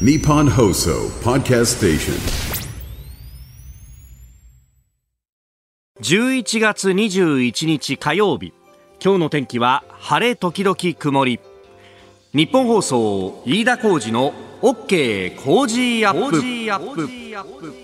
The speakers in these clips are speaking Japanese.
Nippon Hoso Podcast Station. 11月21日火曜日。今日の天気は晴れ時々曇り。日本放送飯田浩二の OK 工事アップ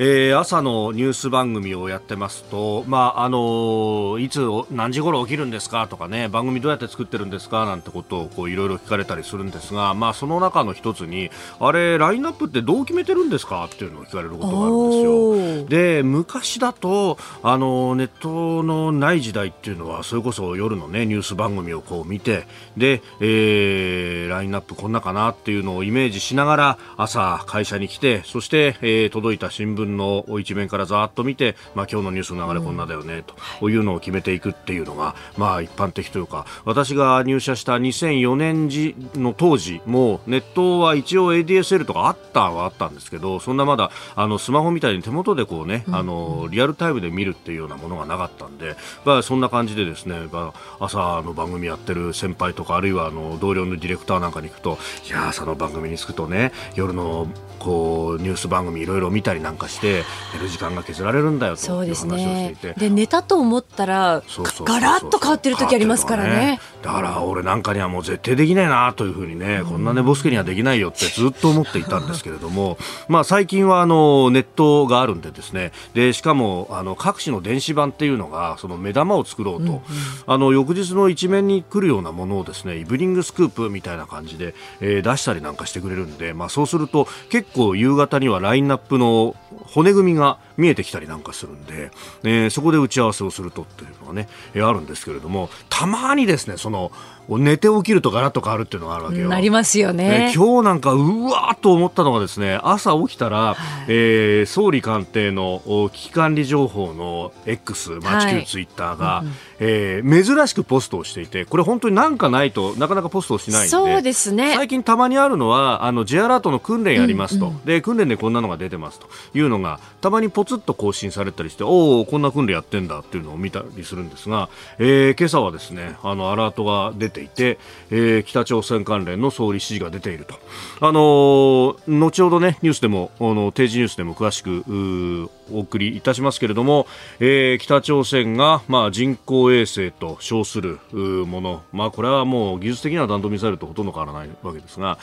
えー、朝のニュース番組をやってますと、まああのいつ何時頃起きるんですか？とかね番組どうやって作ってるんですか？なんてことをこういろいろ聞かれたりするんですが、まあ、その中の一つにあれラインナップってどう決めてるんですか？っていうのを聞かれることがあるんですよ。で昔だとあのネットのない時代っていうのはそれこそ夜の、ね、ニュース番組をこう見てで、えー、ラインナップこんなかなっていうのをイメージしながら朝会社に来てそして、えー、届いた新聞の一面からざっと見て、まあ、今日のニュースの流れこんなだよね、とい。うのを決めていくっていうのが、まあ、一般的というか私が入社した2004年時の当時もネットは一応 ADSL とかあったはあったんですけどそんなまだあのスマホみたいに手元でこうね、あのリアルタイムで見るっていうようなものがなかったんで、まあ、そんな感じでですね、まあ、朝の番組やってる先輩とかあるいはあの同僚のディレクターなんかに行くといや朝の番組に着くとね夜のこうニュース番組いろいろ見たりなんかして寝る時間が削られるんだよという話をしていて。で寝たと思ったらガラッと変わってる時ありますからね。だから俺なんかにはもう絶対できないなというふうにね、こんな寝ぼすけにはできないよってずっと思っていたんですけれども まあ最近はあのネットがあるんでですね。でしかもあの各種の電子版っていうのがその目玉を作ろうと、うんうん、あの翌日の一面に来るようなものをですねイブニングスクープみたいな感じで、えー、出したりなんかしてくれるんで、まあ、そうすると結構夕方にはラインナップの骨組みが見えてきたりなんかするんで、えー、そこで打ち合わせをするとっていうのがね、えー、あるんですけれどもたまにですねその寝て起きるとガラッと変わるっていうのがあるわけよ。なりますよね。え今日なんかうわーっと思ったのがですね朝起きたら、はい、えー、総理官邸の危機管理情報の X、まあ、旧ツイッターが、はいえー、珍しくポストをしていてこれ本当になんかないとなかなかポストをしないんでそうですね。最近たまにあるのはあの J アラートの訓練やりますと、うんうん、で訓練でこんなのが出てますと。いうのがたまにポツッと更新されたりしておおこんな訓練やってんだっていうのを見たりするんですが、えー、今朝はですねあのアラートが出ていて、えーえー、北朝鮮関連の総理指示が出ていると、あのー、後ほどねニュースでもあの定時ニュースでも詳しくお送りいたしますけれども、えー、北朝鮮が、まあ、人工衛星と称するもの、まあ、これはもう技術的には弾道ミサイルとほとんど変わらないわけですが、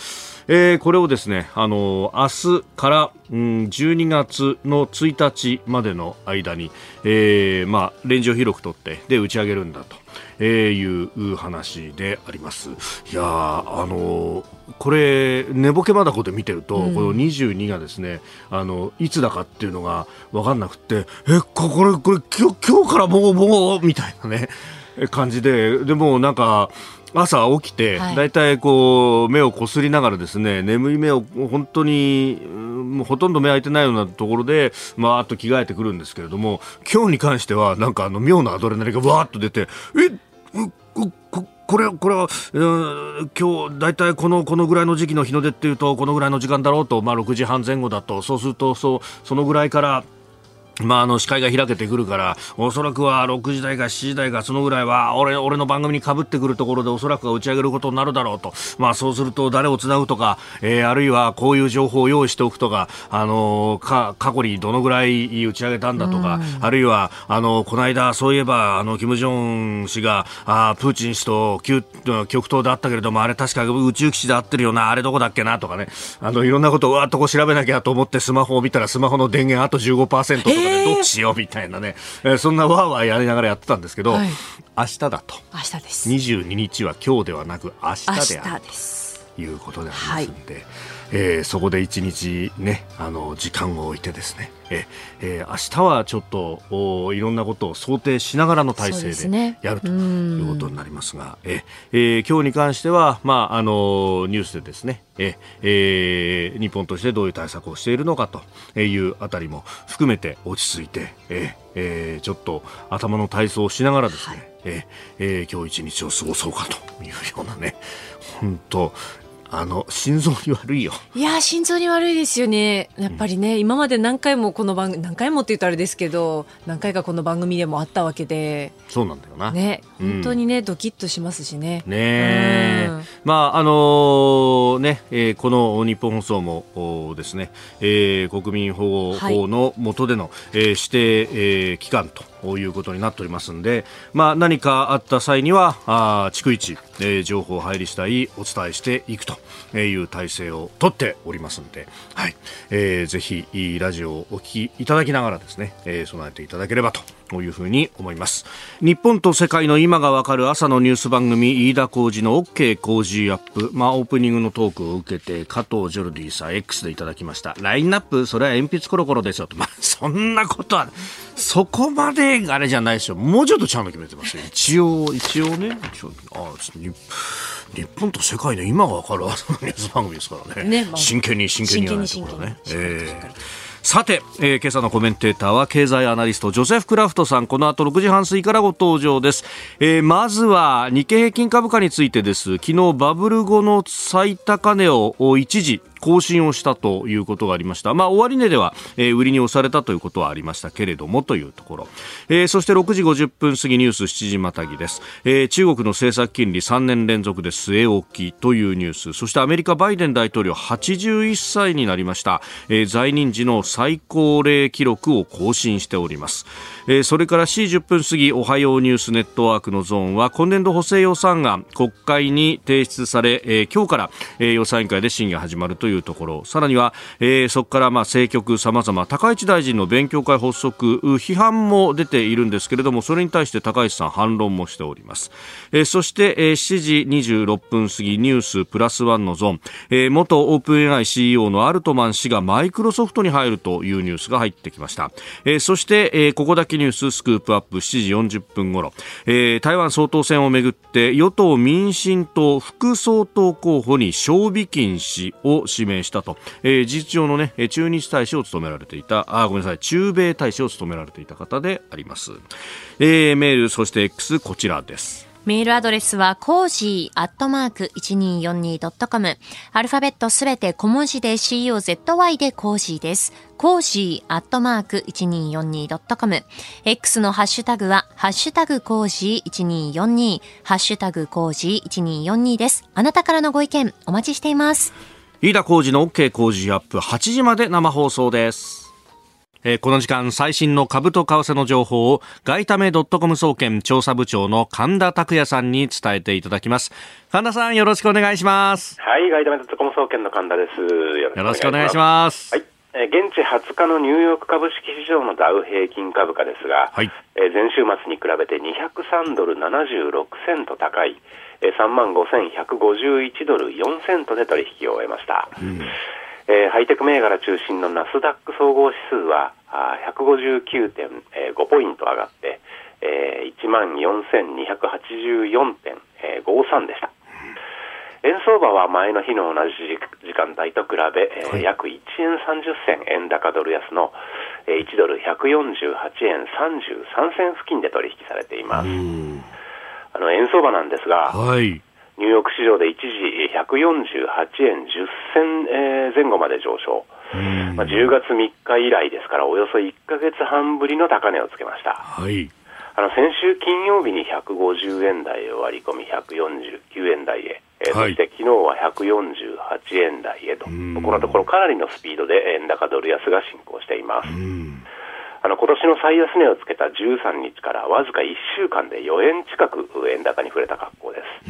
えー、これをですね、あのー、明日から、うん、12月の1日までの間に、えーまあ、レンジを広く取ってで打ち上げるんだと。えー、いう話であります。いやあのこれ寝ぼけまだこで見てると、うん、この22がですねあのいつだかっていうのが分かんなくてえこれこれ今日今日からもうもうみたいなね感じででもなんか朝起きて、だい。たいこう目をこすりながらですね眠い目を本当にもうほとんど目開いてないようなところでまあ、あと着替えてくるんですけれども今日に関してはなんかあの妙なアドレナリンがわーっと出てえこれこれは、えー、今日大体このこのぐらいの時期の日の出っていうとこのぐらいの時間だろうと、まあ、6時半前後だとそうするとそうそのぐらいからまあ、あの視界が開けてくるからおそらくは6時台か7時台かそのぐらいは俺俺の番組にかぶってくるところでおそらくは打ち上げることになるだろうと、まあ、そうすると誰をつなぐとか、えー、あるいはこういう情報を用意しておくとか、あのー、か過去にどのぐらい打ち上げたんだとか、あるいはあのこの間そういえばあの金正恩氏があプーチン氏と極東であったけれどもあれ確か宇宙基地であってるよなあれどこだっけなとかね。あのいろんなことをわっとこう調べなきゃと思ってスマホを見たらスマホの電源あと15%とか。でどうしようみたいなね、えー、そんなわーわーやりながらやってたんですけど、はい、明日だと。明日です。22日は今日ではなく明日である。ということでありますんで。はいえー、そこで一日ねあの時間を置いてですね、ええー、明日はちょっとおいろんなことを想定しながらの体制でやるということになりますが、ええー、今日に関しては、まあ、あのニュースでですね、ええー、日本としてどういう対策をしているのかというあたりも含めて落ち着いて、ええー、ちょっと頭の体操をしながらですね、はい、ええー、今日一日を過ごそうかというようなね。本当あの心臓に悪いよ。いや心臓に悪いですよね。やっぱりね、うん、今まで何回もこの番組何回もって言うとあれですけど何回かこの番組でもあったわけで。そうなんだよな。ね本当にね、うん、ドキッとしますしね。ね、うん、まああのー、ね、えー、この日本放送もですね、えー、国民保護法の下での、はい、えー、指定、えー、機関とということになっておりますので、まあ、何かあった際にはあ逐一、えー、情報入り次第お伝えしていくという体制をとっておりますので、はい。えー、ぜひラジオをお聞きいただきながらですね、えー、備えていただければとというふうに思います。日本と世界の今がわかる朝のニュース番組飯田浩二の OK 工事アップ。まあオープニングのトークを受けて加藤ジョルディさん X でいただきました。ラインナップそれは鉛筆コロコロですよと。まあそんなことはそこまであれじゃないですよ。もうちょっとちゃんと決めてますよ。一応一応ね。あ日本と世界の今がわかる朝のニュース番組ですからね、ねまあ、真剣に真剣にやらないところね。えーさて、えー、今朝のコメンテーターは経済アナリストジョセフ・クラフトさん。この後6時半過ぎからご登場です、えー、まずは日経平均株価についてです。昨日バブル後の最高値を一時更新をしたということがありました。まあ、終値では、えー、売りに押されたということはありましたけれどもというところ。えー、そして6時50分過ぎニュース7時またぎです。えー、中国の政策金利3年連続で据え置きというニュース。そしてアメリカバイデン大統領81歳になりました。えー、在任時の最高齢記録を更新しております。えー、それから4時10分過ぎおはようニュースネットワークのゾーンは今年度補正予算案国会に提出され、えー、今日から、えー、予算委員会で審議が始まるというところ。さらには、えー、そこからまあ政局さまざま高市大臣の勉強会発足批判も出ているんですけれどもそれに対して高市さん反論もしております、えー、そして、えー、7時26分過ぎニュースプラスワンのゾーン、えー、元オープン AI CEO のアルトマン氏がマイクロソフトに入るというニュースが入ってきました、えー、そして、えー、ここだけニューススクープアップ7時40分頃、えー、台湾総統選をめぐって与党民進党副総統候補に蕭美琴氏を指名したと、えー、事実上のね駐日大使を務められていたあごめんなさい駐米大使を務められていた方であります、えー、メールそして X こちらですメールアドレスは、コージーアットマーク 1242.com。アルファベットすべて小文字で COZY でコージーです。コージーアットマーク 1242.com。X のハッシュタグは、ハッシュタグコージー1242、ハッシュタグコージー1242です。あなたからのご意見、お待ちしています。飯田浩二の OK 工事アップ8時まで生放送です。えー、この時間最新の株と為替の情報を外為ドットコム総研調査部長の神田拓也さんに伝えていただきます。神田さんよろしくお願いします。はい外為ドットコム総研の神田です。よろしくお願いします。はい。現地20日のニューヨーク株式市場のダウ平均株価ですが、はい、前週末に比べて203ドル76セント高い3万5151ドル4セントで取引を終えました。うんえー、ハイテク銘柄中心のナスダック総合指数は159.5ポイント上がって、えー、1万4284.53でした。円相場は前の日の同じ時間帯と比べ、えー、約1円30銭円高ドル安の、えー、1ドル148円33銭付近で取引されています。あの円相場なんですが、はい。ニューヨーク市場で一時148円10銭前後まで上昇、まあ、10月3日以来ですから、およそ1か月半ぶりの高値をつけました。はい。あの先週金曜日に150円台を割り込み149円台へ、えー、そして昨日は148円台へと、このところかなりのスピードで円高ドル安が進行しています。あの今年の最安値をつけた13日からわずか1週間で4円近く円高に触れた格好です。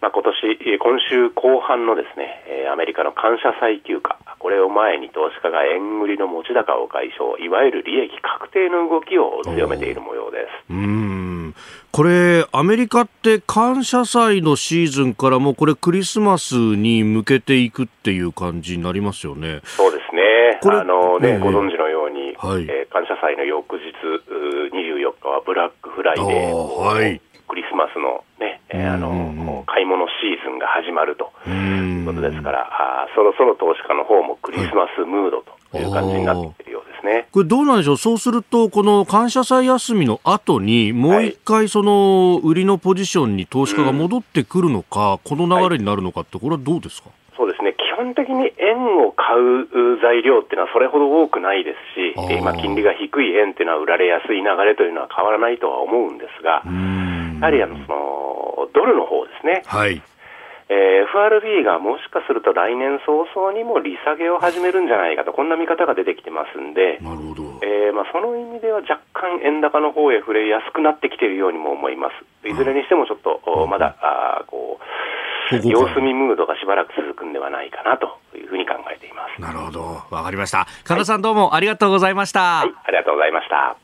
まあ、今年、今週後半のですね、アメリカの感謝祭休暇、これを前に投資家が円売りの持ち高を解消、いわゆる利益確定の動きを強めている模様です。うんこれ、アメリカって感謝祭のシーズンからもこれクリスマスに向けていくっていう感じになりますよね。そうですね。あのね、ご存知のように、はい、えー、感謝祭の翌日、24日はブラックフライデー。はい。クリスマスのね、えー、あの、買い物シーズンが始まるということですから、あそろそろ投資家の方もクリスマスムードという感じになっているようですですね。これどうなんでしょう？そうすると、この感謝祭休みの後に、もう一回その売りのポジションに投資家が戻ってくるのか、この流れになるのかって、これはどうですか？そうですね。基本的に円を買う材料っていうのはそれほど多くないですし、今金利が低い円っていうのは売られやすい流れというのは変わらないとは思うんですが、やはりあの、その、ドルの方ですね。はい。えー FRB がもしかすると来年早々にも利下げを始めるんじゃないかと、こんな見方が出てきてますんで、なるほど。えーまあ、その意味では若干円高の方へ触れやすくなってきているようにも思います。いずれにしてもちょっと、おまだ、あーこう、様子見ムードがしばらく続くんではないかなというふうに考えています。なるほど。わかりました。神田さんどうもありがとうございました。はい、ありがとうございました。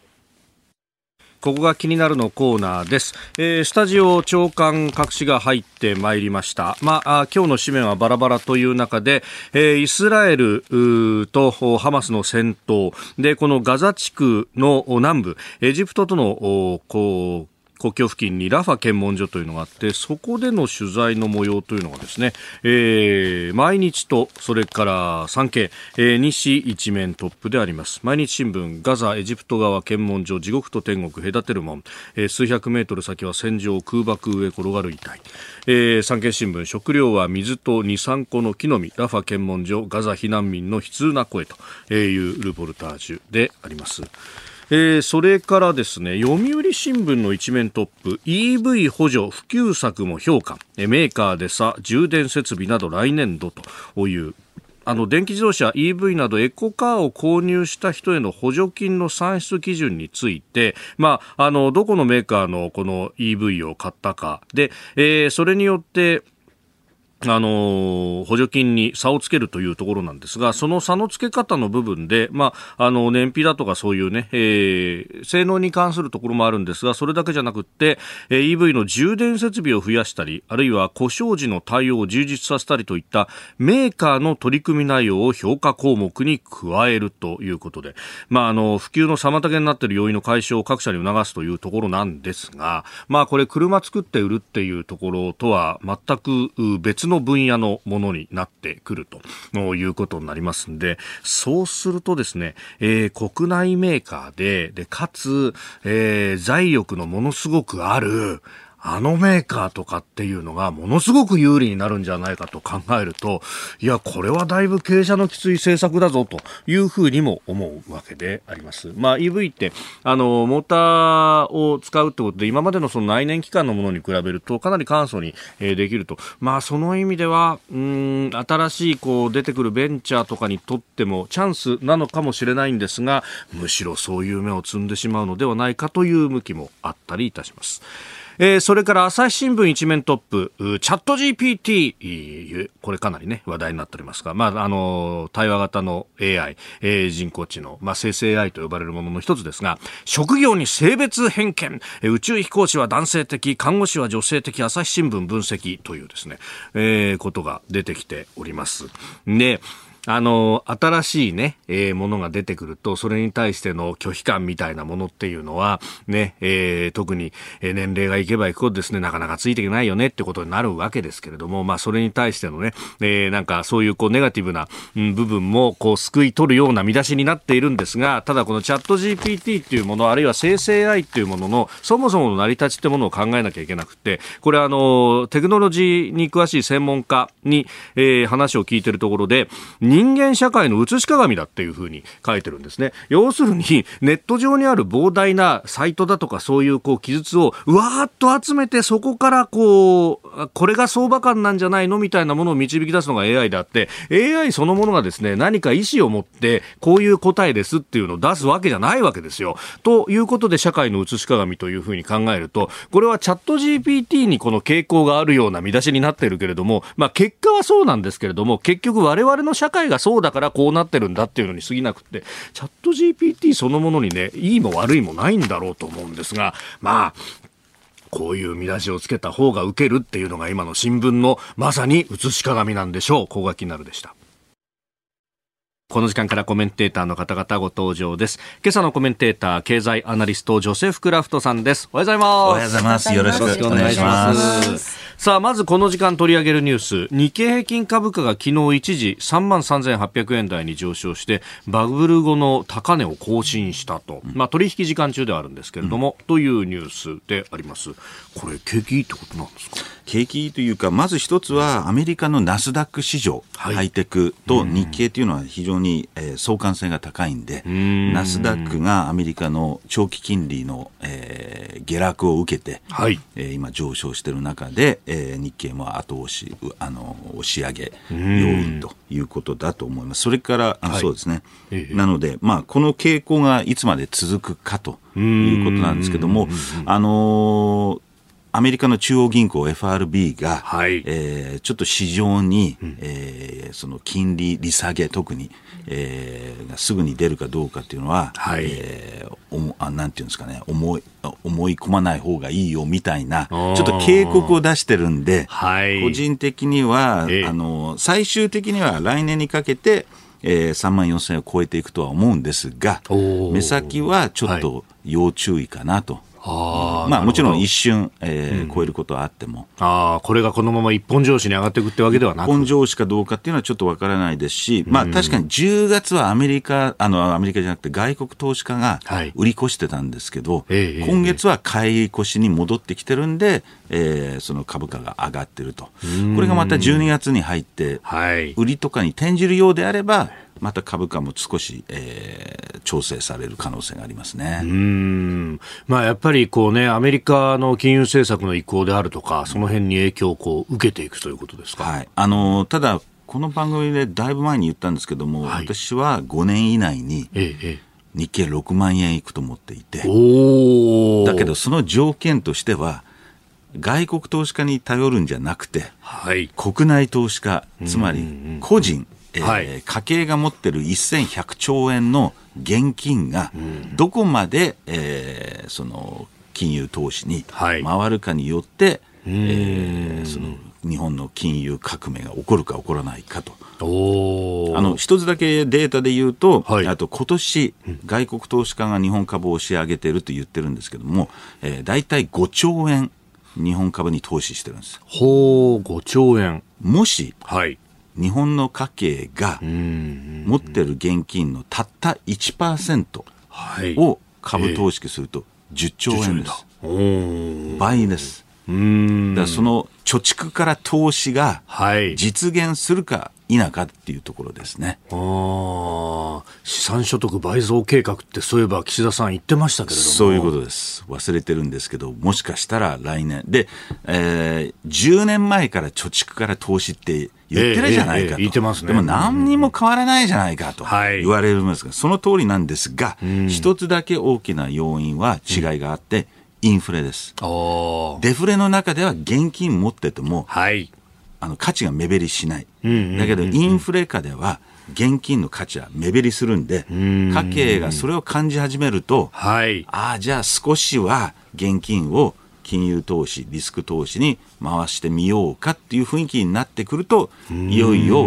ここが気になるのコーナーです。えースタジオ長官各紙が入ってまいりました。まあ、あ今日の紙面はバラバラという中で、えーイスラエルとおハマスの戦闘で、このガザ地区のお南部、エジプトとのおこう国境付近にラファ検問所というのがあって、そこでの取材の模様というのがですね、えー毎日と、それから産経、えー西一面トップであります。毎日新聞、ガザ、エジプト側検問所、地獄と天国隔てる門、えー数百メートル先は戦場、空爆上転がる遺体。えー産経新聞、食料は水と2、3個の木の実、ラファ検問所、ガザ避難民の悲痛な声というルポルタージュであります。えーそれからですね、読売新聞の一面トップ、EV 補助普及策も評価、メーカーでさ、充電設備など来年度という、あの、電気自動車 EV などエコカーを購入した人への補助金の算出基準について、まあ、あの、どこのメーカーのこの EV を買ったか、で、えーそれによって、あの補助金に差をつけるというところなんですが、その差のつけ方の部分で、まあ、あの、燃費だとかそういうね、えー性能に関するところもあるんですが、それだけじゃなくって、えー EV の充電設備を増やしたり、あるいは故障時の対応を充実させたりといったメーカーの取り組み内容を評価項目に加えるということで、まあ、あの、普及の妨げになっている要因の解消を各社に促すというところなんですが、まあ、これ車作って売るっていうところとは全く別の分野のものになってくるということになりますんで、そうするとですね、えー国内メーカーで、で、かつ、えー財力のものすごくある、あのメーカーとかっていうのがものすごく有利になるんじゃないかと考えると、いや、これはだいぶ傾斜のきつい政策だぞというふうにも思うわけであります。まあ EV って、あの、モーターを使うってことで、今までのその内燃機関のものに比べるとかなり簡素に、えーできると。まあその意味では、うん、新しいこう出てくるベンチャーとかにとってもチャンスなのかもしれないんですが、むしろそういう目を積んでしまうのではないかという向きもあったりいたします。えーそれから朝日新聞一面トップ、チャット GPT、これかなりね、話題になっておりますが、まあ、あの、対話型の AI、えー人工知能、まあ、生成 AI と呼ばれるものの一つですが、職業に性別偏見、え宇宙飛行士は男性的、看護師は女性的、朝日新聞分析というですね、えーことが出てきております。で、あの、新しいね、えーものが出てくると、それに対しての拒否感みたいなものっていうのは、ね、えー特に、え年齢がいけばいくほどですね、なかなかついていけないよねってことになるわけですけれども、まあ、それに対してのね、えーなんかそういうこう、ネガティブな、うん部分も、こう、救い取るような見出しになっているんですが、ただこのチャット GPT っていうもの、あるいは生成 AI っていうものの、そもそもの成り立ちってものを考えなきゃいけなくて、これあの、テクノロジーに詳しい専門家に、えー話を聞いてるところで、人間社会の映し鏡だっていうふうに書いてるんですね。要するに、ネット上にある膨大なサイトだとかそういうこう記述をうわーっと集めてそこからこう、これが相場感なんじゃないのみたいなものを導き出すのが AI であって、AI そのものがですね、何か意思を持ってこういう答えですっていうのを出すわけじゃないわけですよ。ということで社会の映し鏡というふうに考えると、これはチャット GPT にこの傾向があるような見出しになってるけれども、まあ結果はそうなんですけれども、結局我々の社会がそうだからこうなってるんだっていうのに過ぎなくって、チャット GPT そのものにね、いいも悪いもないんだろうと思うんですが、まあ、こういう見出しをつけた方が受けるっていうのが今の新聞のまさに写し鏡なんでしょう。ここが気になるでした。この時間からコメンテーターの方々ご登場です。今朝のコメンテーター、経済アナリスト、ジョセフ・クラフトさんです。おはようございます。おはようございます。よろしくお願いします。さあ、まずこの時間取り上げるニュース。日経平均株価が昨日一時3万3800円台に上昇して、バブル後の高値を更新したと。まあ、取引時間中ではあるんですけれども、というニュースであります。これ、景気いいってことなんですか？景気というか、まず一つはアメリカのナスダック市場、はいハイテクと日経というのは非常に、えー相関性が高いんで、ん。ナスダックがアメリカの長期金利の、えー下落を受けて、はい。えー今上昇している中で、えー日経も後押し、うあの押し上げ要因ということだと思います。それから、あのはい。そうですね。ええ。なので、まあ、この傾向がいつまで続くかということなんですけども、あのーアメリカの中央銀行 FRB が、はい。えーちょっと市場に、えーその金利利下げ、特に、えーがすぐに出るかどうかっていうのは、はい。えーおもあなんていうんですかね思い、思い込まない方がいいよみたいな、ちょっと警告を出してるんで、はい。個人的には、ええ。あの、最終的には来年にかけて、えー、3万4000円を超えていくとは思うんですが目先はちょっと要注意かなと。あーまあもちろん一一瞬、えー超えることはあっても、ああ、これがこのまま一本上司に上がっていくってわけではなく。本上司かどうかっていうのはちょっとわからないですし、まあ確かに10月はアメリカ、あの、アメリカじゃなくて外国投資家がはい。売り越してたんですけど、ええ今月は買い越しに戻ってきてるんで、えーその株価が上がってると。これがまた12月に入って、はい。売りとかに転じるようであれば、また株価も少し、えー調整される可能性がありますね。うーんまあ、やっぱりこう、ね、アメリカの金融政策の移行であるとか、その辺に影響をこう受けていくということですか？はい。あのただ、この番組でだいぶ前に言ったんですけども、はい私は5年以内に日経6万円いくと思っていてだけどその条件としては、外国投資家に頼るんじゃなくて、はい。国内投資家、つまり個人、えーはい家計が持ってる1100兆円の現金がどこまで、えーその金融投資にはい回るかによって、えーその日本の金融革命が起こるか起こらないかと。あの一つだけデータで言うと、はいあと今年外国投資家が日本株を押し上げていると言ってるんですけども、えー、大体5兆円日本株に投資してるんです。ほう、5兆円。もしはい。日本の家計がうん。持ってる現金のたった1%はい。を株投資すると10兆円です。倍です。だその貯蓄から投資がはい。実現するか否かっていうところですね。あー資産所得倍増計画ってそういえば岸田さん言ってましたけれども。そういうことです。忘れてるんですけど、もしかしたら来年。で、えー10年前から貯蓄から投資って言ってるじゃないかと。ええええ言ってますねでも何にも変わらないじゃないかとはい言われるんですが、その通りなんですが、一つだけ大きな要因は違いがあって、インフレです。デフレの中では現金持ってても、はい。あの価値が目減りしない。んうんうんうんだけど、インフレ下では、現金の価値は目減りするんで、家計がそれを感じ始めると、はい。ああ、じゃあ少しは現金を金融投資、リスク投資に回してみようかっていう雰囲気になってくると、いよいよ、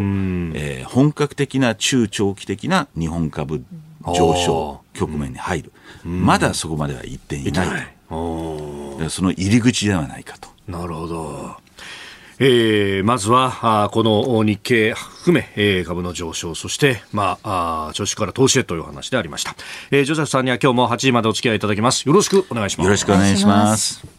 えー本格的な中長期的な日本株上昇局面に入る。まだそこまでは行っていないと。その入り口ではないかと。なるほど。えー、まずは、あーこの日経含め、えー株の上昇、そして、まあ、あー貯蓄から投資へという話でありました。えージョセフさんには今日も8時までお付き合いいただきます。よろしくお願いします。よろしくお願いします。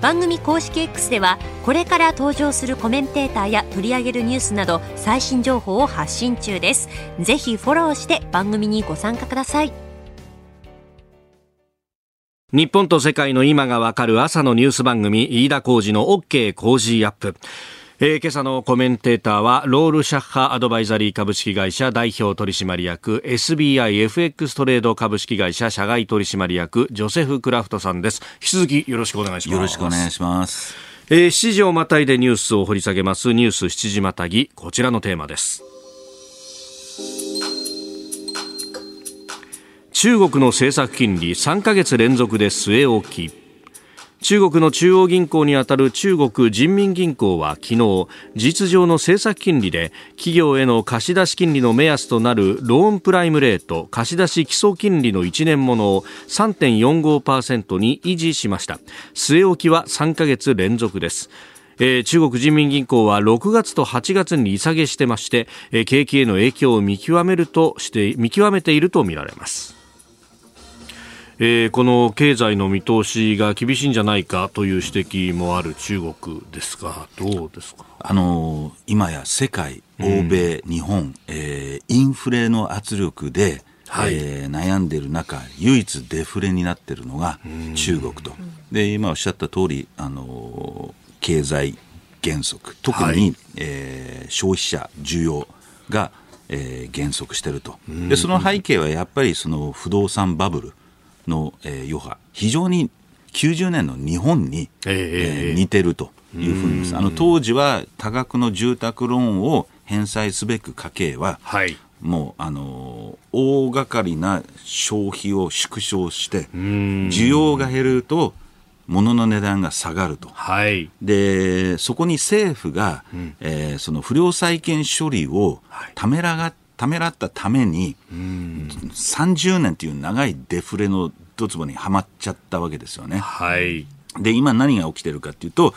番組公式 X ではこれから登場するコメンテーターや取り上げるニュースなど最新情報を発信中です。ぜひフォローして番組にご参加ください。日本と世界の今がわかる朝のニュース番組飯田浩二の OK 工事アップ。えー、今朝のコメンテーターはロールシャッハアドバイザリー株式会社代表取締役 SBIFX トレード株式会社社外取締役ジョセフ・クラフトさんです。引き続きよろしくお願いします。よろしくお願いします。えー、7時をまたいでニュースを掘り下げます。ニュース7時またぎこちらのテーマです。中国の政策金利3ヶ月連続で据え置き中国の中央銀行にあたる中国人民銀行は昨日事実上の政策金利で企業への貸出金利の目安となるローンプライムレート貸出基礎金利の1年ものを3.45%に維持しました。据え置きは3ヶ月連続です。えー、中国人民銀行は6月と8月に利下げしてまして、えー、景気への影響を見極めるとして見極めているとみられます。えー、この経済の見通しが厳しいんじゃないかという指摘もある中国ですが、どうですか？あの今や世界、欧米、うん、日本、えー、インフレの圧力で、はい、えー、悩んでいる中、唯一デフレになっているのが中国と。で、今おっしゃった通り、あの経済減速、特に、はい、えー、消費者需要が、えー、減速していると。で、その背景はやっぱりその不動産バブル。の、えー、余波、非常に90年の日本に、えー、似てるというふうにあの当時は多額の住宅ローンを返済すべく家計は、はい、もうあの大掛かりな消費を縮小して需要が減ると物の値段が下がると、はい、でそこに政府が、うん、えー、その不良債権処理をためらがためらったために、30年という長いデフレのドツボにはまっちゃったわけですよね。はい、で今何が起きてるかというと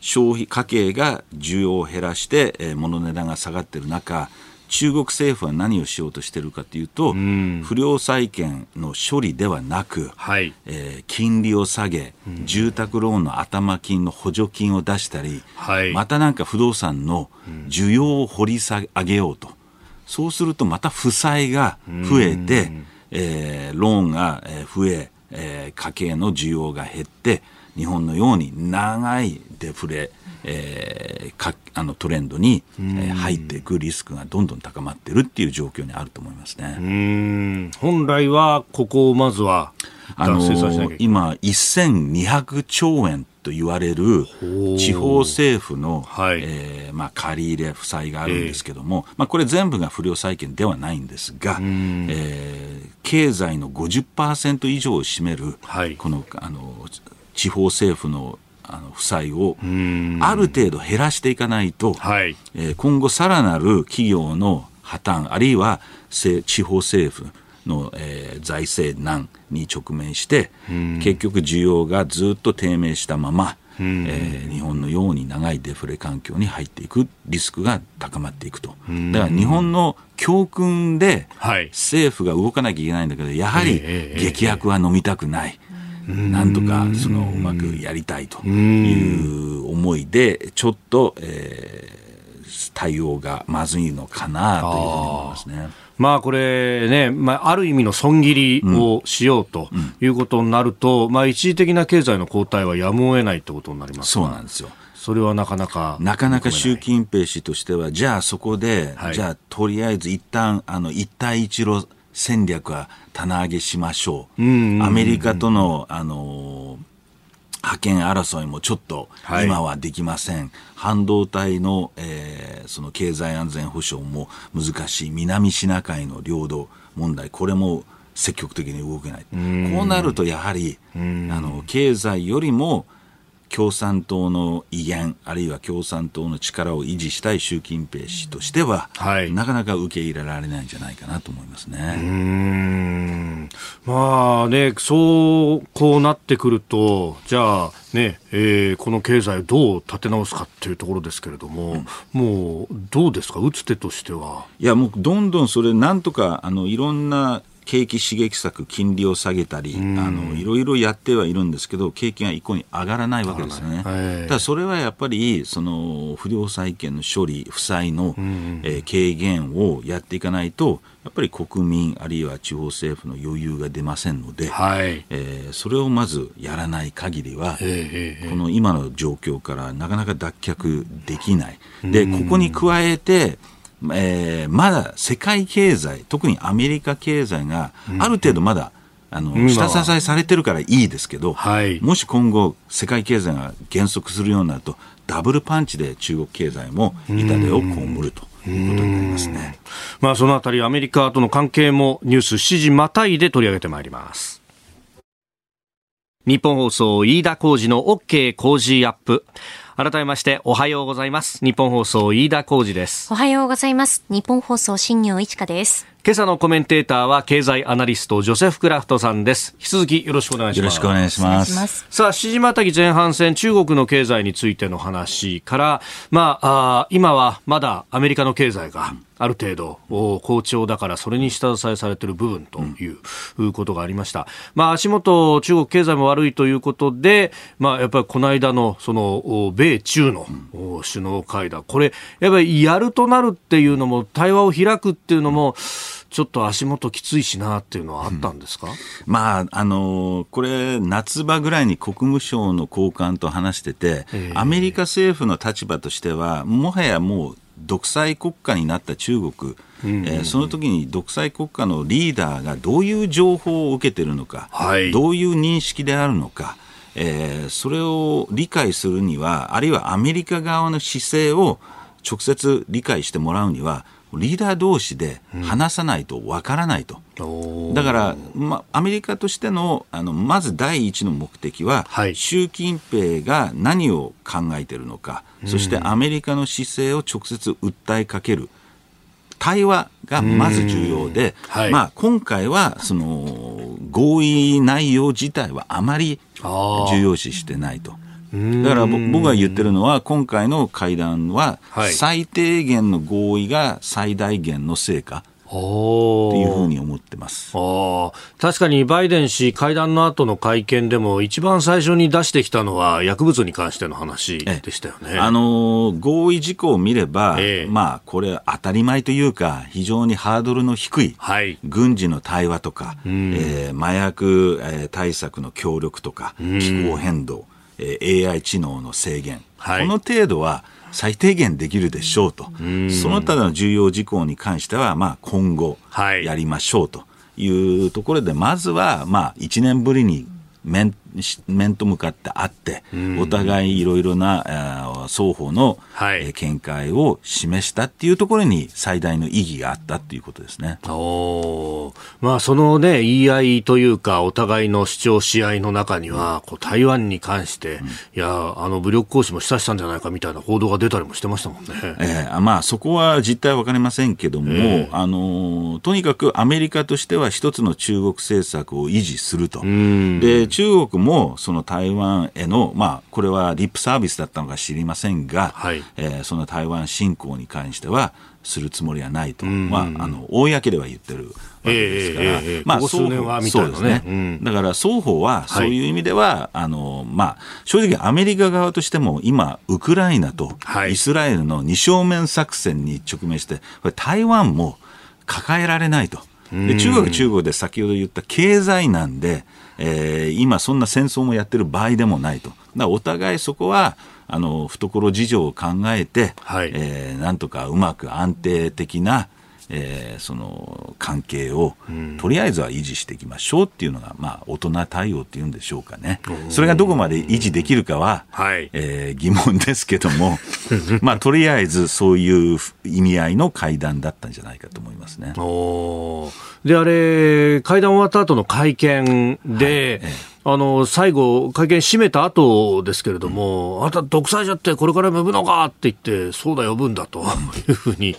消費家計が需要を減らして、えー、物の値段が下がってる中中国政府は何をしようとしているかというと、不良債権の処理ではなく、はい、えー、金利を下げ、住宅ローンの頭金の補助金を出したり、はい、またなんか不動産の需要を掘り下げようと。そうするとまた負債が増えて、えー、ローンが増ええー、家計の需要が減って日本のように長いデフレ、えー、かあのトレンドに、えー、入っていくリスクがどんどん高まっているっていう状況にあると思いますね。本来はここをまずはあの今1200兆円と言われる地方政府の、はい、えー、まあ、借り入れ負債があるんですけども、えー、まあ、これ全部が不良債権ではないんですが、えー、経済の50%以上を占める、はい、このあの地方政府のあの負債をある程度減らしていかないと、はい、えー、今後さらなる企業の破綻あるいは地方政府の、えー、財政難に直面して、結局需要がずっと低迷したまま、えー、日本のように長いデフレ環境に入っていくリスクが高まっていくと。だから日本の教訓で政府が動かなきゃいけないんだけど、やはり劇薬は飲みたくない。なんとかそのうまくやりたいという思いで、ちょっと、えー、対応がまずいのかなというふうに思いますね。まあこれね、まあ、ある意味の損切りをしようということになると、うん、まあ一時的な経済の後退はやむを得ないってことになりますそうなんですよ。それはなかなか。なかなか習近平氏としては、じゃあそこで、はい、じゃあとりあえず一旦、あの、一帯一路戦略は棚上げしましょう。アメリカとの、あのー覇権争いもちょっと今はできません、はい、半導体の、えー、その経済安全保障も難しい南シナ海の領土問題。これも積極的に動けない。こうなるとやはりあの経済よりも共産党の威厳、あるいは共産党の力を維持したい習近平氏としては、はいなかなか受け入れられないんじゃないかなと思いますね。うーんまあね、そう、こうなってくると、じゃあね、えーこの経済をどう立て直すかっていうところですけれども、もうどうですか、打つ手としては。いや、もうどんどんそれ、なんとか、あの、いろんな景気刺激策、金利を下げたり、あの、いろいろやってはいるんですけど、景気が一向に上がらないわけですよね。はいただ、それはやっぱり、その、不良債権の処理、負債の、えー軽減をやっていかないと、やっぱり国民、あるいは地方政府の余裕が出ませんので、はい。えーそれをまずやらない限りは、えこの今の状況からなかなか脱却できない。で、ここに加えて、えーまだ世界経済、特にアメリカ経済がある程度まだ、あのうん下支えされてるからいいですけど、はいもし今後、世界経済が減速するようになると、ダブルパンチで中国経済も痛手を被るということになりますね。まあそのあたりアメリカとの関係もニュース7時またいで取り上げてまいります。日本放送飯田浩二の OK 工事アップ。改めましておはようございます。日本放送飯田浩二です。おはようございます。日本放送新業一華です。今朝のコメンテーターは経済アナリストジョセフ・クラフトさんです。引き続きよろしくお願いします。よろしくお願いします。さあ、七時またぎ前半戦、中国の経済についての話から、まあ、あー今はまだアメリカの経済がある程度、お好調だから、それに下支えされている部分という,、ことがありました。まあ、足元、中国経済も悪いということで、まあ、やっぱりこの間の、その、お米中の、お首脳会談、これ、やっぱりやるとなるっていうのも、対話を開くっていうのも、ちょっと足元きついしなっていうのはあったんですか、まあ、あのこれ、夏場ぐらいに国務省の高官と話してて、ええ。アメリカ政府の立場としては、もはやもう独裁国家になった中国、えーその時に独裁国家のリーダーがどういう情報を受けてるのか、はい。どういう認識であるのか、えーそれを理解するには、あるいはアメリカ側の姿勢を直接理解してもらうには、リーダー同士で話さないとわからないと。おー。だから、ま、アメリカとしてのあのまず第一の目的は、はい。習近平が何を考えているのか、そしてアメリカの姿勢を直接訴えかける。対話がまず重要で、はい。まあ、今回はその合意内容自体はあまり重要視してないと。だからぼ僕が言ってるのは、今回の会談ははい。最低限の合意が最大限の成果おー。というふうに思ってます。ああ確かにバイデン氏、会談の後の会見でも、一番最初に出してきたのは、薬物に関しての話でしたよね。あのー合意事項を見れば、ええ。まあ、これ、当たり前というか、非常にハードルの低い、はい。軍事の対話とか、えー麻薬、えー対策の協力とか、気候変動、えー AI 知能の制限、はい。この程度は最低限できるでしょうと、その他の重要事項に関しては、まあ、今後はい。やりましょうというところで、まずは、まあ、1年ぶりに面し面と向かって会って、お互いいろいろな双方の、はい。えー見解を示したっていうところに最大の意義があったっていうことですね。おー。まあ、そのね、言い合いというか、お互いの主張し合いの中には、こう台湾に関して、いや、あの武力行使も示唆したんじゃないかみたいな報道が出たりもしてましたもんね。えーまあ、そこは実態は分かりませんけども、あのーとにかくアメリカとしては一つの中国政策を維持すると。で、中国もその台湾への、まあ、これはリップサービスだったのか知りませんが、はい。えーその台湾侵攻に関しては、するつもりはないと、まあ、あの公では言ってるわけですから、ええええええまあ、ここ数年はみたいなね。そうですうん。だから双方はそういう意味では、あのまあ、正直アメリカ側としても今、ウクライナとはい。イスラエルの二正面作戦に直面して、これ台湾も抱えられないと。で中国は中国で先ほど言った経済難で、えー今そんな戦争もやってる場合でもないと。だお互いそこは、あの、懐事情を考えて、はいえーなんとかうまく安定的な、えーその関係を、とりあえずは維持していきましょうっていうのが、まあ、大人対応っていうんでしょうかね。それがどこまで維持できるかは、はい。えー疑問ですけども、まあ、とりあえずそういう意味合いの会談だったんじゃないかと思いますね。おー。で、あれ、会談終わった後の会見で、あの、最後、会見締めた後ですけれども、あなた独裁者ってこれから呼ぶのかって言って、そうだ呼ぶんだというふうに、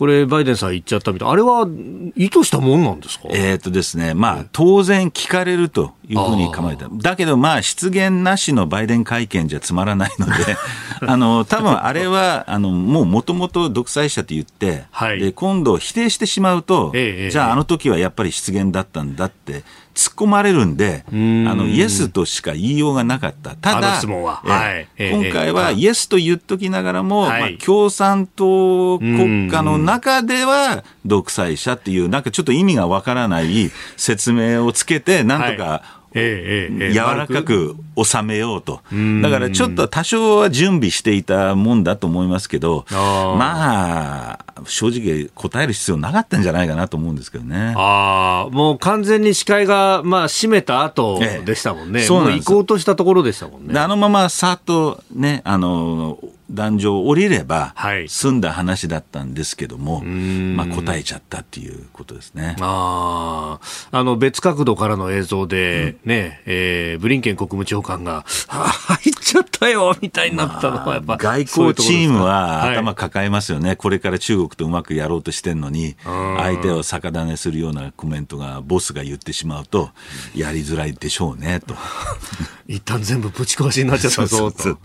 これ、バイデンさん言っちゃったみたい。あれは意図したもんなんですか？えっ、とですね、まあ、当然聞かれるというふうに構えた。だけど、まあ、失言なしのバイデン会見じゃつまらないので、あの、多分あれは、あの、もうもともと独裁者と言って、はい、で、今度否定してしまうと、ええ、じゃああの時はやっぱり失言だったんだって突っ込まれるんで、あのイエスとしか言いようがなかった、ただ、は。い、今回はイエスと言っときながらも、はい、まあ、共産党国家の中では独裁者っていう、なんかちょっと意味がわからない説明をつけて、なんとか、ええええ、柔らかく収めようと。だからちょっと多少は準備していたもんだと思いますけど、まあ、正直答える必要なかったんじゃないかなと思うんですけどね。ああ、もう完全に視界が、まあ、閉めた後でしたもんね。ええ、そう行こうとしたところでしたもんね。あのままさっとね、あの、壇上を降りれば、済んだ話だったんですけども、はい、まあ、答えちゃったっていうことですね。ああの別角度からの映像で、うん、ねえー、ブリンケン国務長官が、入っちゃったよみたいになったのは、やっぱ、外交チームは頭抱えますよね、はい、これから中国とうまくやろうとしてるのに、相手を逆種するようなコメントがボスが言ってしまうと、やりづらいでしょうねと。一旦全部ぶち壊しになっちゃったぞと。そう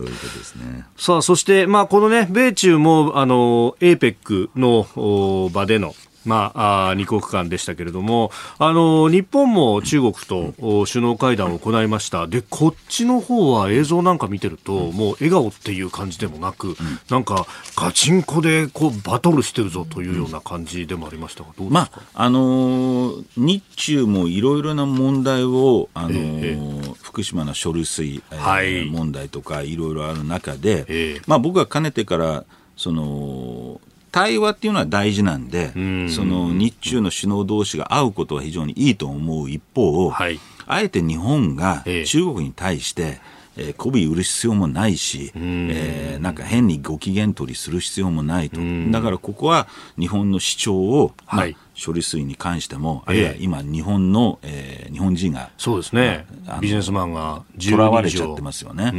いうことですね。さあ、そして、まあ、このね、米中も、あの、APEC の場での、まあ、あ2国間でしたけれども、あの日本も中国と首脳会談を行いました、でこっちの方は映像なんか見てると、もう笑顔っていう感じでもなく、なんかガチンコでこうバトルしてるぞというような感じでもありましたが、どうですか、まああのー、日中もいろいろな問題を、あのーええ、福島の処理水、はい、問題とかいろいろある中で、え、まあ、僕はかねてからその対話っていうのは大事なんで、その日中の首脳同士が会うことは非常にいいと思う一方、はい、あえて日本が中国に対して、えー、媚び売る必要もないし、えー、なんか変にご機嫌取りする必要もないと。だからここは日本の主張を、はい、処理水に関しても、あるいは今、日本の、えー、日本人が、そうですね、ビジネスマンが囚われちゃってますよね。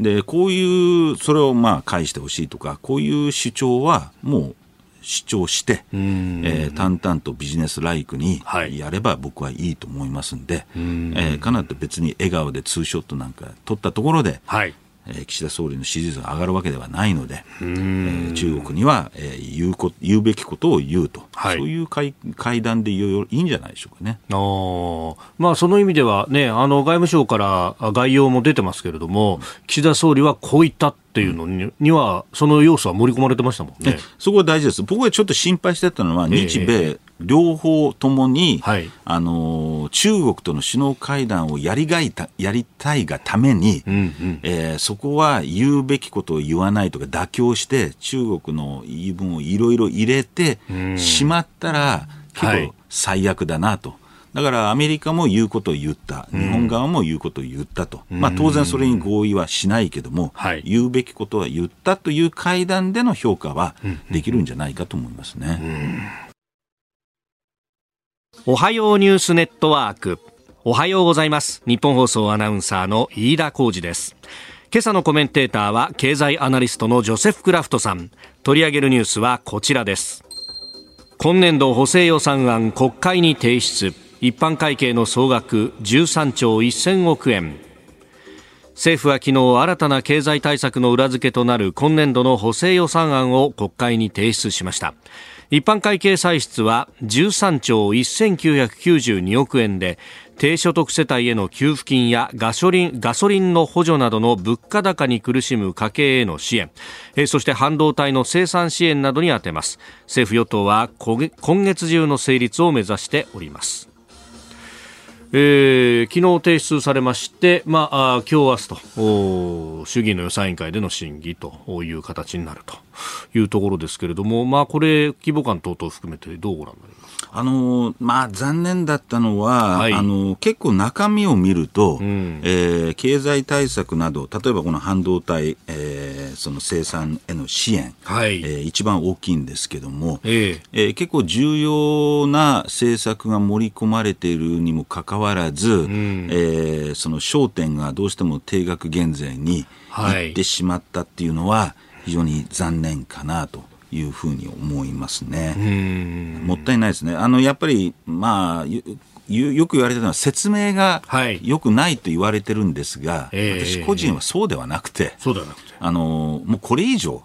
で、こういう、それをまあ返してほしいとか、こういう主張はもう主張して、えー、淡々とビジネスライクにやれば僕はいいと思いますんで、はい、えー、かなり別に笑顔でツーショットなんか撮ったところで、はい、え岸田総理の支持率が上がるわけではないので、えー、中国には、えー、言うこ言うべきことを言うと、はい、そういう会会談でいいんじゃないでしょうかね。あまあ、その意味では、ね、あの外務省から概要も出てますけれども、岸田総理はこう言ったっていうのにには、その要素は盛り込まれてましたもんね。そこは大事です。僕がちょっと心配してたのは、日米、両方ともに、はい、あの中国との首脳会談をやりがいたやりたいがために、うんうん、えー、そこは言うべきことを言わないとか妥協して中国の言い分をいろいろ入れてしまったら、結構最悪だなと。だからアメリカも言うことを言った、日本側も言うことを言ったと、まあ、当然それに合意はしないけども、言うべきことは言ったという会談での評価はできるんじゃないかと思いますね。おはようニュースネットワーク。おはようございます。日本放送アナウンサーの飯田浩二です。今朝のコメンテーターは経済アナリストのジョセフ・クラフトさん。取り上げるニュースはこちらです。今年度補正予算案国会に提出。一般会計の総額13兆1000億円。政府は昨日新たな経済対策の裏付けとなる今年度の補正予算案を国会に提出しました。一般会計歳出は13兆1992億円で低所得世帯への給付金やガソリンガソリンの補助などの物価高に苦しむ家計への支援。そして半導体の生産支援などに充てます。政府与党は今月中の成立を目指しております。えー、昨日提出されまして、まあ、今日明日と衆議院の予算委員会での審議という形になると。いうところですけれども、まあ、これ、規模感等々含めてどうご覧になりますあのまあ、残念だったのは、はい、あの結構中身を見ると、うん、えー、経済対策など、例えばこの半導体、えー、その生産への支援、はい、えー、一番大きいんですけども、えー、えー、結構重要な政策が盛り込まれているにもかかわらず、うん、えー、その焦点がどうしても定額減税にい。ってしまったっていうのは、非常に残念かなと。いうふうに思いますね。もったいないですね。あのやっぱりまあよく言われてるのは説明がよくないと言われてるんですが、はい、私個人はそうではなくて、あのもうこれ以上、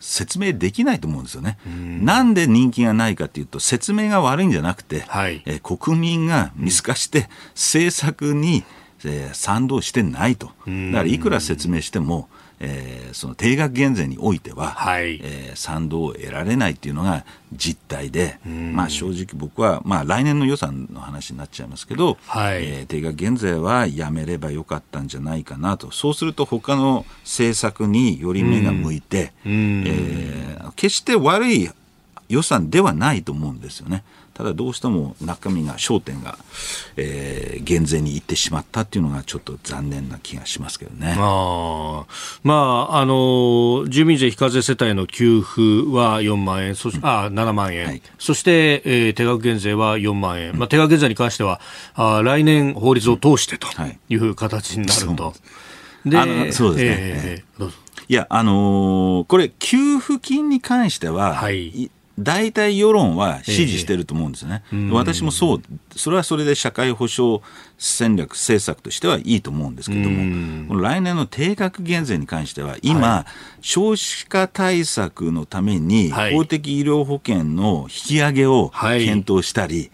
説明できないと思うんですよね。なんで人気がないかというと説明が悪いんじゃなくて、はい、え国民が見透かして政策に、えー、賛同してないと。だからいくら説明しても、えー、その定額減税においては、はい、えー、賛同を得られないというのが実態で、まあ、正直僕は、まあ、来年の予算の話になっちゃいますけど、はい、えー、定額減税はやめればよかったんじゃないかなと。そうすると他の政策により目が向いて、えー、決して悪い予算ではないと思うんですよね。ただどうしても中身が焦点が、えー、減税に行ってしまったっていうのがちょっと残念な気がしますけどね。あまあ、あの住民税非課税世帯の給付は4万円、そし、うん、あ7万円、はい、そして、えー、定額減税は4万円、うん、まあ、定額減税に関してはあ来年法律を通してとい。う形になると。う。ん、でそうですね、えー、いや、あのー、これ、給付金に関しては、はい大体世論は支持してると思うんですね、えー、私もそう、それはそれで社会保障戦略、政策としてはいいと思うんですけれども、この来年の定額減税に関しては、今、はい、少子化対策のために、公的医療保険の引き上げを検討したり、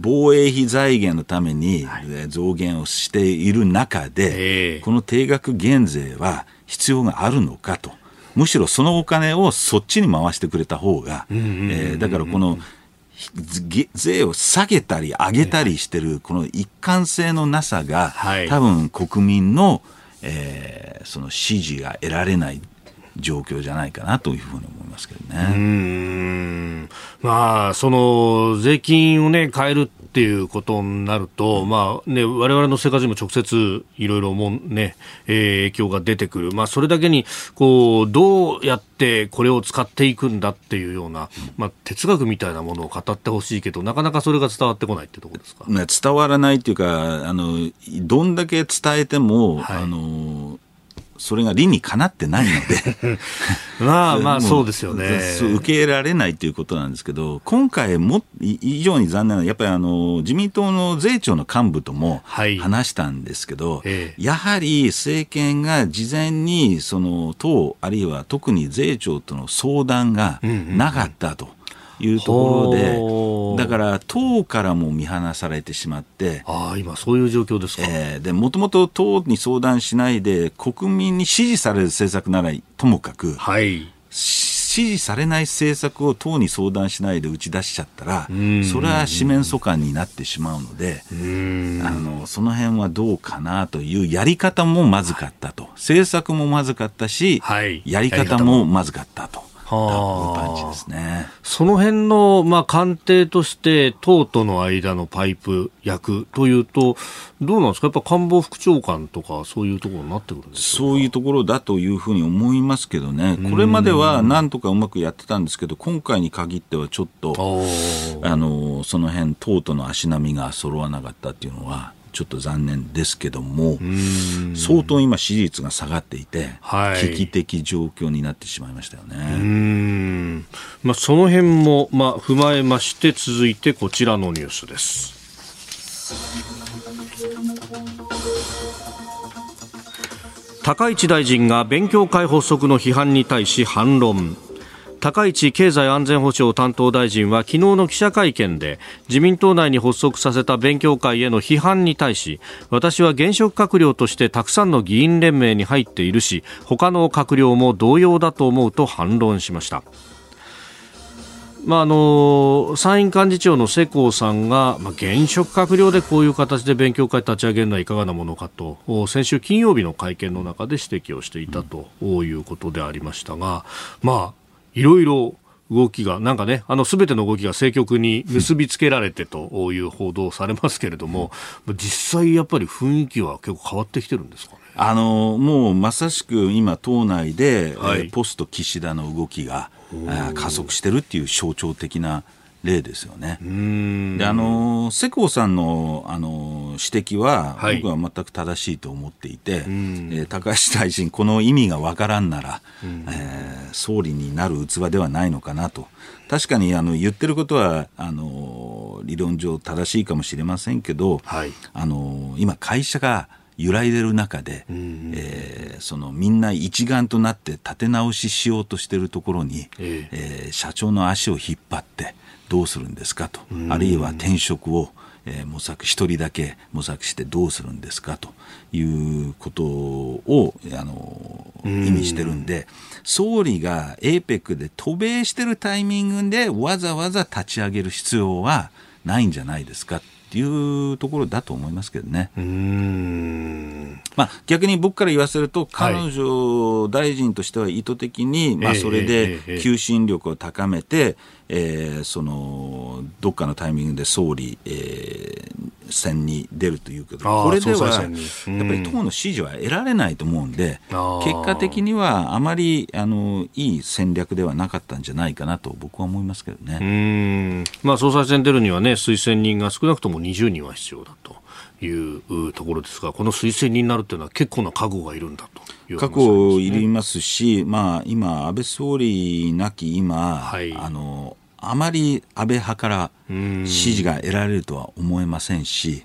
防衛費財源のために増減をしている中で、この定額減税は必要があるのかと。むしろそのお金をそっちに回してくれた方が、えだからこの、税を下げたり上げたりしてるこの一貫性のなさが、多分国民の、えー、その支持が得られない状況じゃないかなというふうに思いますけどね。まあ、その税金をね、変えるっていうことになると、まあね、我々の生活にも直接いろいろもね、えー、影響が出てくる。まあ、それだけに、こう、どうやってこれを使っていくんだっていうような、まあ、哲学みたいなものを語ってほしいけど、なかなかそれが伝わってこないってところですか？ね、伝わらないっていうか、あの、どんだけ伝えても、はい、あの、それが理にかなってないので。まあ まあそうですよね。受け入れられないということなんですけど今回も以上に残念なのはやっぱりあの自民党の税調の幹部とも話したんですけど、はい、やはり政権が事前にその党あるいは特に税調との相談がなかったと。うん。うんうんいうところで、だから党からも見放されてしまって、あ今、そういう状況ですか。えー、でもともと党に相談しないで、国民に支持される政策ならともかく、はい、支持されない政策を党に相談しないで打ち出しちゃったら、それは四面楚歌になってしまうので、あのその辺はどうかなというやり方もまずかったと、政策もまずかったし、はい、やり方もまずかったと。パンチですね。その辺の、まあ、官邸として党との間のパイプ役というと、どうなんですか？やっぱ官房副長官とかそういうところになってくるんですそういうところだというふうに思いますけどね。これまではなんとかうまくやってたんですけど、今回に限ってはちょっと、あの、その辺党との足並みが揃わなかったっていうのは、ちょっと残念ですけども、相当今、支持率が下がっていて、はい、危機的状況になってしまいましたよね。まあ、その辺も、まあ、踏まえまして、続いてこちらのニュースです。高市大臣が勉強会発足の批判に対し反論。高市経済安全保障担当大臣は昨日の記者会見で自民党内に発足させた勉強会への批判に対し私は現職閣僚としてたくさんの議員連盟に入っているし他の閣僚も同様だと思うと反論しました。まあ、あの参院幹事長の世耕さんが、まあ、現職閣僚でこういう形で勉強会立ち上げるのはいかがなものかと先週金曜日の会見の中で指摘をしていたということでありましたが、まあ、いろいろ動きが、なんかね、あの、すべての動きが政局に結びつけられてという報道されますけれども、実際やっぱり雰囲気は結構変わってきてるんですかね？あのもうまさしく今、党内で、はい、ポスト岸田の動きが加速してるっていう象徴的な例ですよね。であの世耕さんのあの指摘は、はい、僕は全く正しいと思っていて、えー、高橋大臣、この意味がわからんなら、えー、総理になる器ではないのかなと。確かにあの言ってることはあの理論上正しいかもしれませんけど、はい、あの今、会社が揺らいでる中で、えー、そのみんな一丸となって立て直ししようとしているところに、えー、えー、社長の足を引っ張ってどうするんですかと、あるいは転職をえー、模索一人だけ模索してどうするんですかと。いうことをあの意味してるんで総理が APEC で渡米してるタイミングでわざわざ立ち上げる必要はないんじゃないですかっていうところだと思いますけどね。まあ、逆に僕から言わせると、彼女大臣としては意図的に、まあ、それで求心力を高めて、えー、そのどっかのタイミングで総理、えー、選に出るというけど、これではやっぱり党の支持は得られないと思うんで、結果的にはあまりあのいい戦略ではなかったんじゃないかなと僕は思いますけどね。まあ、総裁選出るにはね、推薦人が少なくとも20人は必要だと。いうところですが、この推薦人になるというのは結構な覚悟がいるんだという、ね、覚悟いりますし、まあ、今、安倍総理なき今、はい、あのあまり安倍派から支持が得られるとは思えませんし、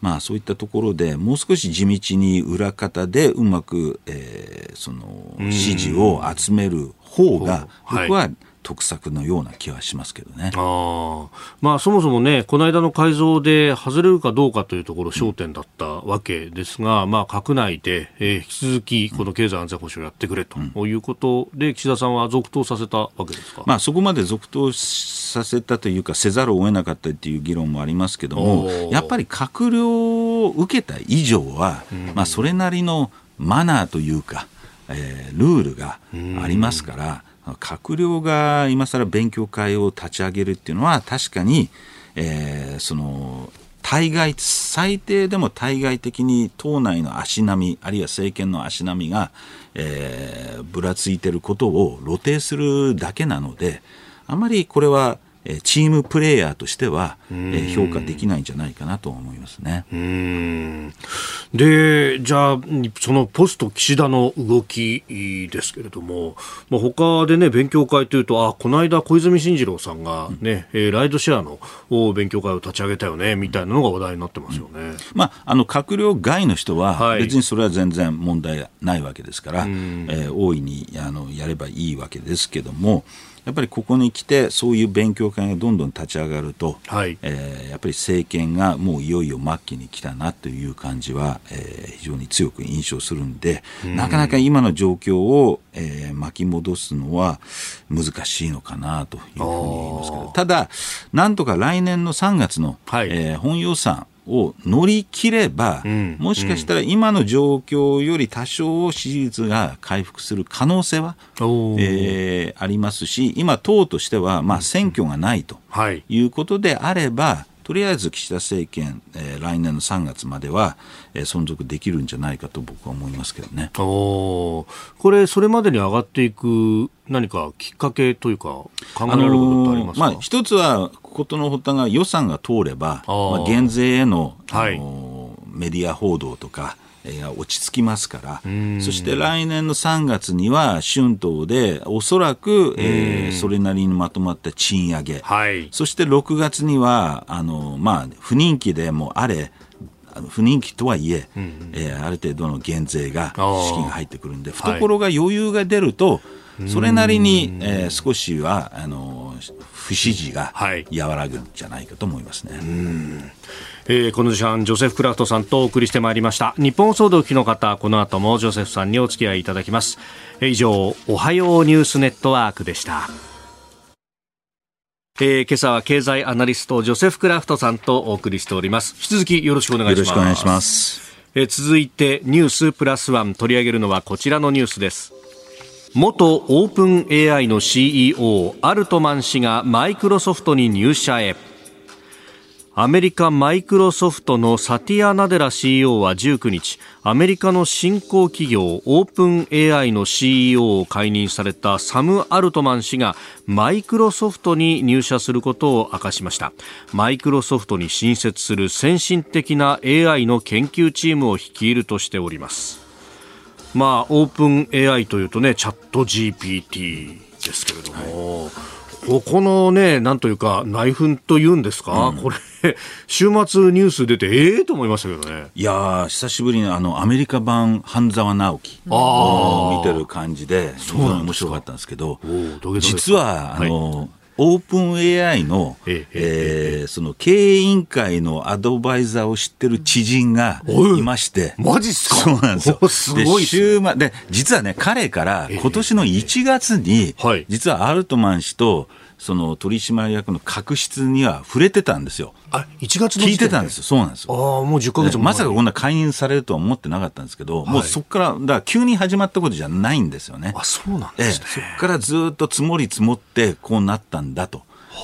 まあ、そういったところでもう少し地道に裏方でうまく、えー、その支持を集める方が僕は得策のような気はしますけどね。あまあ、そもそもね、この間の改造で外れるかどうかというところ焦点だったわけですが、うん、まあ、閣内で、えー、引き続きこの経済安全保障をやってくれということで、うん、岸田さんは続投させたわけですか、まあ、そこまで続投させたというか、せざるを得なかったという議論もありますけども、やっぱり閣僚を受けた以上は、うん、まあ、それなりのマナーというか、えー、ルールがありますから、閣僚が今更勉強会を立ち上げるっていうのは確かに、えー、その対外最低でも対外的に党内の足並みあるいは政権の足並みが、えー、ぶらついてることを露呈するだけなのであまりこれはチームプレーヤーとしては評価できないんじゃないかなと思いますね。で、じゃあ、そのポスト岸田の動きですけれども、まあ、他でね、勉強会というと、あ、この間小泉進次郎さんがね、うん、ライドシェアの勉強会を立ち上げたよね、みたいなのが話題になってますよね。うん、まあ、あの、閣僚外の人は、別にそれは全然問題ないわけですから、はい、えー、大いにあのやればいいわけですけども、やっぱりここに来てそういう勉強会がどんどん立ち上がると、はい、えー、やっぱり政権がもういよいよ末期に来たなという感じは、えー、非常に強く印象するんで、ん。なかなか今の状況を、えー、巻き戻すのは難しいのかなというふうに言いますけどただなんとか来年の3月の、はい、えー、本予算を乗り切れば、うん、もしかしたら今の状況より多少支持率が回復する可能性は、えー、ありますし、今、党としては、まあ、選挙がないということであれば、とりあえず岸田政権、えー、来年の3月までは、えー、存続できるんじゃないかと僕は思いますけどね。おこれ、それまでに上がっていく何かきっかけというか、考えられることってありますか、あのー、まあ、一つは、ことの発端が予算が通れば、まあ、減税への、あのーはい、メディア報道とか、落ち着きますから、そして来年の3月には春闘でおそらく、えー、それなりにまとまった賃上げ、はい、そして6月にはあの、まあ、不人気でもあれ不人気とはいえ、うん、えー、ある程度の減税が資金が入ってくるんで懐が余裕が出ると、それなりに、えー、少しはあの不支持が和らぐんじゃないかと思いますね。えー、この時間ジョセフ・クラフトさんとお送りしてまいりました。日本総動機の方この後もジョセフさんにお付き合いいただきます。以上おはようニュースネットワークでした。えー今朝は経済アナリストジョセフ・クラフトさんとお送りしております。引き続きよろしくお願いします。よろしくお願いします。えー続いてニュースプラスワン取り上げるのはこちらのニュースです元オープン AI の CEO アルトマン氏がマイクロソフトに入社へ。アメリカマイクロソフトのサティア・ナデラ CEO は19日アメリカの新興企業オープン AI の CEO を解任されたサム・アルトマン氏がマイクロソフトに入社することを明かしました。マイクロソフトに新設する先進的な AI の研究チームを率いるとしております。まあ、オープン AI というとね、チャット GPT ですけれども、ここのね、なんというか、内紛というんですか、これ、週末ニュース出て、ええと思いましたけどね。いやー、久しぶりにあのアメリカ版半沢直樹を見てる感じで、非常に面白かったんですけどど実はあの、オープン AI の、えええーその経営委員会のアドバイザーを知ってる知人がい。まして、マジっすか？そうなんですよ。おすごいで週末で、実はね、彼から今年の1月に、はい。実はアルトマン氏と、その取締役の確執には触れてたんですよ。あ、1月の聞いてたんですよ。よ。そうなんですよ。ああ、もう10ヶ月も前まさかこんな解任されるとは思ってなかったんですけど、もうそこから、だから急に始まったことじゃないんですよね。あ、そうなんええ、ですね。そこからずっと積もり積もってこうなったんだと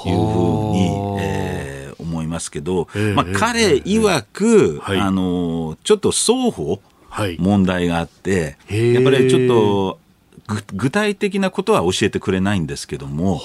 いうふうに、えー思いますけど、まあ、彼曰く、はいあのちょっと双方はい問題があって、やっぱりちょっとぐ具体的なことは教えてくれないんですけども、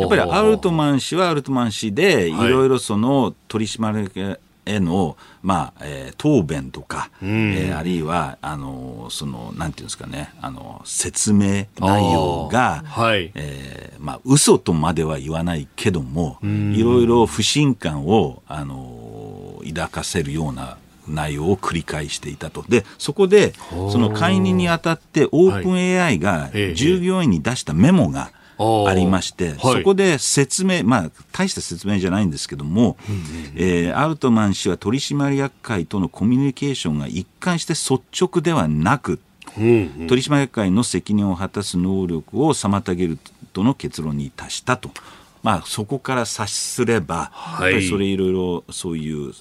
やっぱりアルトマン氏はアルトマン氏で、いはい。ろいろその取締役への、まあえー答弁とか、えーあるいはあのそのなんていうんですかねあの説明内容が、はい。えーまあ嘘とまでは言わないけども、いろいろ不信感をあの抱かせるような内容を繰り返していたと。で、そこで、その解任にあたって、オープン AI がええ従業員に出したメモがありまして、はい。そこで説明、まあ、大した説明じゃないんですけども、えーアルトマン氏は取締役会とのコミュニケーションが一貫して率直ではなく、取締役会の責任を果たす能力を妨げるとの結論に達したと。まあ、そこから察すれば、はい。それいろいろそういう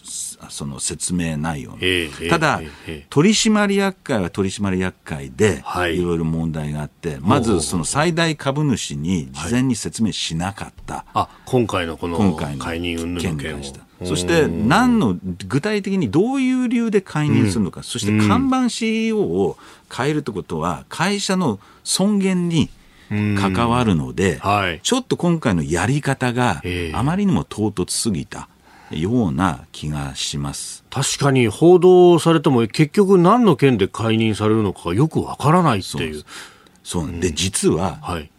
その説明内容の、ええただ、ええええ。取締役会は取締役会ではい。いろいろ問題があって、まずその最大株主に事前に説明しなかった。あ、今回のこの今回の解任云々のを。そして何の具体的にどういう理由で解任するのか、そして看板 CEO を変えるってことは会社の尊厳に関わるので、はい。ちょっと今回のやり方がええ。あまりにも唐突すぎたような気がします。確かに報道されても結局何の件で解任されるのかがよくわからないっていう。そうで実は、はい。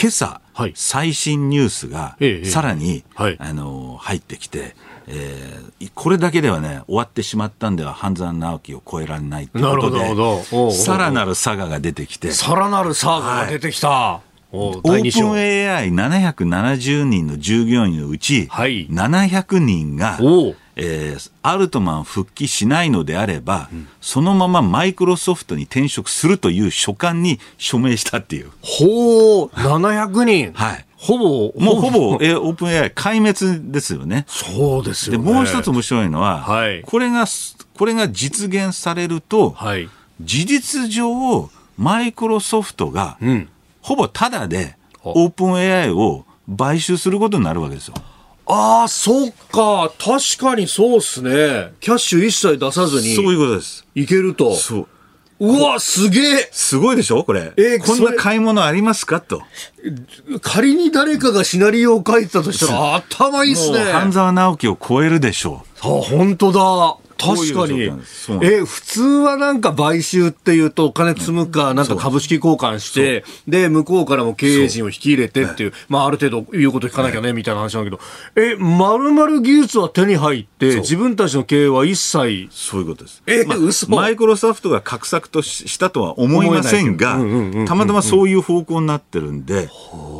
今朝、はい。最新ニュースがええさらに、はい。あの入ってきて、えーこれだけではね終わってしまったんでは半沢直樹を超えられないということでさらなる佐賀が出てきてさらなるサーガが出てきた。おオープン AI770 人の従業員のうち、はい700人がえーアルトマン復帰しないのであれば、そのままマイクロソフトに転職するという書簡に署名したっていう。ほう、700人。はいほぼ、もうほぼ、えーオープン AI 壊滅ですよね。そうですで、よね。もう一つ面白いのは、はいこれが、これが実現されると、はい。事実上、マイクロソフトが、うん。ほぼタダで、おオープン AI を買収することになるわけですよ。ああ、そっか。確かにそうっすね。キャッシュ一切出さずにそういうことです。いけると。そう。うわ、すげえすごいでしょこれ。えーこんな買い物ありますか？と。仮に誰かがシナリオを書いてたとしたら、頭いいっすね。もう半沢直樹を超えるでしょあ、本当だ。確かに。え、普通はなんか買収っていうとお金積むか、なんか株式交換して、で、向こうからも経営陣を引き入れてっていう、まあある程度言うこと聞かなきゃね、みたいな話なんだけど、え、まるまる技術は手に入って、自分たちの経営は一切、う。そういうことです。えまあ嘘。マイクロソフトが画策とししたとは思いませんがたまたまそういう方向になってるんで、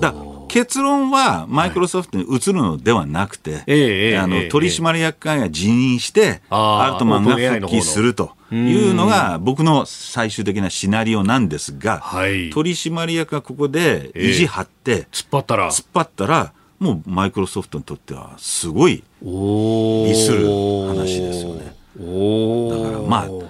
だ結論はマイクロソフトに移るのではなくて、ええええあのええ。取締役会が辞任して、アルトマンが復帰するというのが僕の最終的なシナリオなんですが、はい。取締役がここで意地張って、突っ張ったら、突っ張ったら、もうマイクロソフトにとってはすごいお利する話ですよね。おだからまあ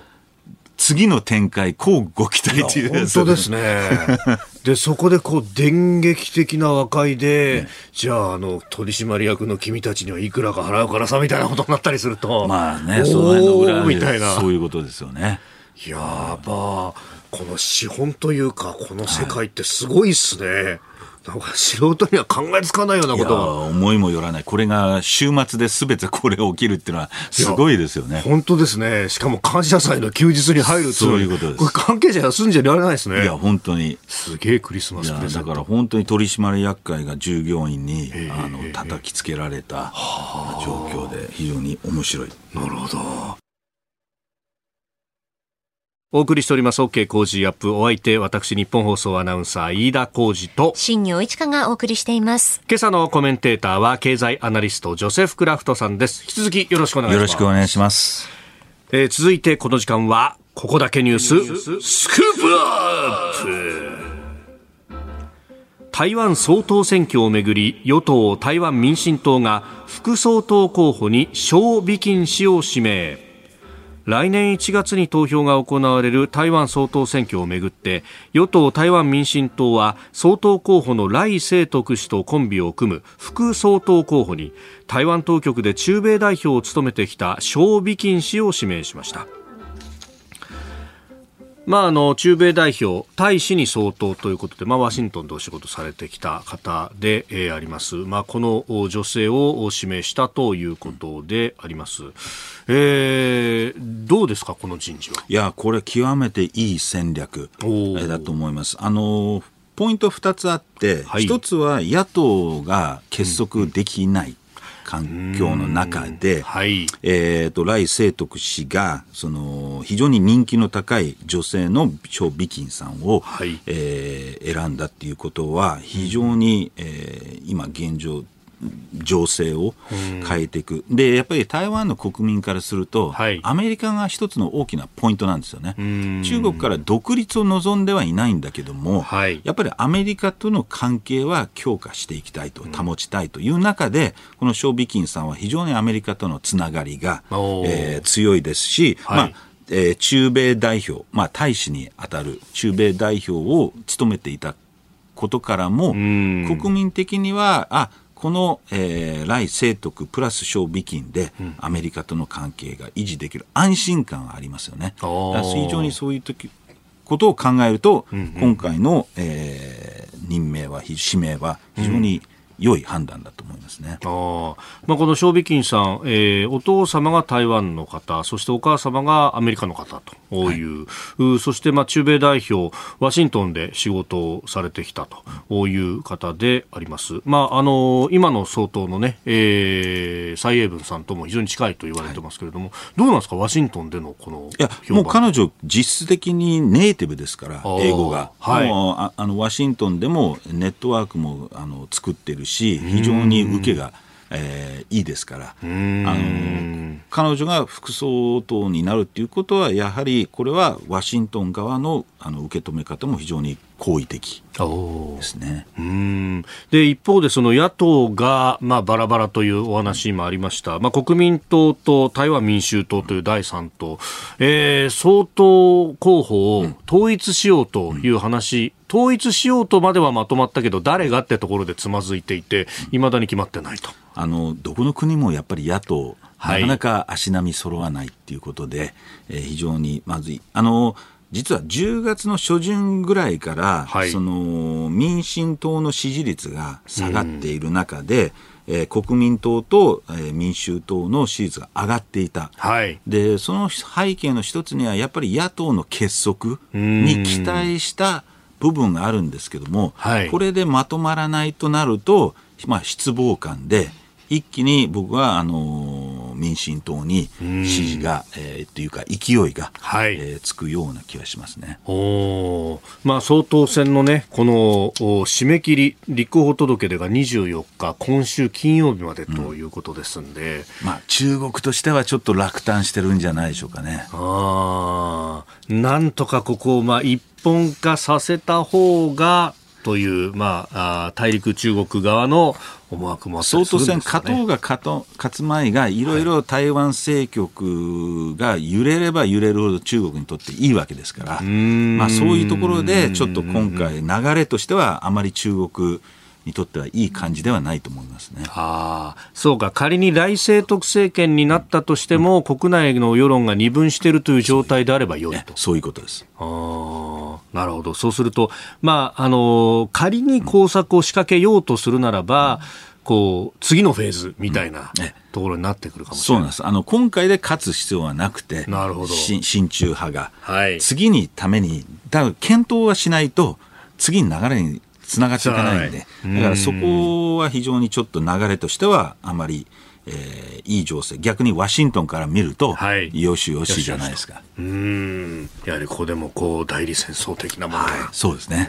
次の展開、こうご期待という本当ですね。で、そこでこう、電撃的な和解で、じゃあ、あの、取締役の君たちにはいくらか払うからさ、みたいなことになったりすると。まあね、その辺の裏でみたいな。そういうことですよね。やばこの資本というか、この世界ってすごいっすね。なんか素人には考えつかないようなことが。思いもよらない。これが週末で全てこれ起きるっていうのはすごいですよね。本当ですね。しかも感謝祭の休日に入るそういうことです。これ関係者休んじゃいられないですね。いや、本当に。すげえクリスマスプレゼント。だから本当に取締役会が従業員にあの叩きつけられた状況で非常に面白い。なるほど。お送りしております。OK 工事アップ。お相手私日本放送アナウンサー飯田浩二と。新業一華がお送りしています。今朝のコメンテーターは経済アナリストジョセフ・クラフトさんです。引き続きよろしくお願いします。よろしくお願いします、えー、続いてこの時間はここだけニュース。スクープアップ。台湾総統選挙をめぐり与党台湾民進党が副総統候補に小美金氏を指名来年1月に投票が行われる台湾総統選挙をめぐって与党台湾民進党は総統候補の来清徳氏とコンビを組む副総統候補に台湾当局で中米代表を務めてきた小美金氏を指名しました。まあ、あの中米代表、大使に相当ということで、まあ、ワシントンでお仕事されてきた方で、えー、あります、まあ、この女性を指名したということであります、えー、どうですか、この人事は？いや、これ、極めていい戦略だと思います。あのポイント2つあって、はい、1つは野党が結束できない。環境の中で、はい、えっ、ー、と、来清徳氏が、その、非常に人気の高い女性の張美金さんを、はい、えー、選んだっていうことは、非常に、えー、今現状、情勢を変えていく、でやっぱり台湾の国民からすると、はい、アメリカが一つの大きなポイントなんですよね。中国から独立を望んではいないんだけども、はい、やっぱりアメリカとの関係は強化していきたいと、保ちたいという中で、このショー・ビキンさんは非常にアメリカとのつながりが、えー、強いですし、はい、まあえー、中米代表、まあ、大使に当たる中米代表を務めていたことからも、国民的には、あこの、えー、来清徳プラス小美金で、アメリカとの関係が維持できる安心感がありますよね。非常にそういう時ことを考えると、うんうん、今回の、えー、任命は、指名は非常に良い判断だと思いますね。あまあ、このショービキンさん、えー、お父様が台湾の方、そしてお母様がアメリカの方という、はい、そしてまあ中米代表、ワシントンで仕事をされてきたという方であります。まあ、あの今の総統のね、えー、蔡英文さんとも非常に近いと言われてますけれども、はい、どうなんですか、ワシントンでのこのいや、もう彼女、実質的にネイティブですから、英語が。はい、もうああのワシントンでもネットワークもあの作ってるし、非常に受けが、えー、いいですから、あの彼女が副総統になるっていうことは、やはりこれはワシントン側のあの受け止め方も非常に好意的ですね。うん。で一方でその野党が、まあ、バラバラというお話もありました、まあ、国民党と台湾民衆党という第三党、えー、総統候補を統一しようという話、うん、統一しようとまではまとまったけど誰がってところでつまずいていていまだに決まってないと。あのどこの国もやっぱり野党なかなか足並み揃わないっていうことで、はい、えー、非常にまずい。あの実は10月の初旬ぐらいから、はい、その民進党の支持率が下がっている中で、うん、えー、国民党と、えー、民衆党の支持率が上がっていた、はい、でその背景の一つにはやっぱり野党の結束に期待した部分があるんですけども、はい、これでまとまらないとなると、まあ、失望感で一気に僕はあの民進党に支持が、えー、っていうか勢いが、はい。えー、つくような気がしますね。おまあ、総統選のね、この締め切り、立候補届出が24日、今週金曜日までということですんで、うん、まあ、中国としてはちょっと落胆してるんじゃないでしょうかね。あなんとかここを、まあ、一本化させた方が、という、まあ、大陸中国側の思惑もあった総統選。勝とうが勝つ前がいろいろ台湾政局が揺れれば揺れるほど中国にとっていいわけですから、まあ、そういうところでちょっと今回流れとしてはあまり中国にとってはいい感じではないと思いますね。ああ、そうか。仮に来清徳政権になったとしても、国内の世論が二分しているという状態であれば良いと。そういうことです。ああ、なるほど。そうすると、まあ、あの、仮に工作を仕掛けようとするならば、こう、次のフェーズみたいなえところになってくるかもしれない。そうなんです。あの、今回で勝つ必要はなくて、なるほどし親中派が、はい次にために、だから検討はしないと、次に流れにつながっていかないんで、はい。だからそこは非常にちょっと流れとしては、あまり、えーいい情勢、逆にワシントンから見ると、はい。よしよしじゃないですか。うーん。やはりここでも、こう、代理戦争的なものが。そうですね。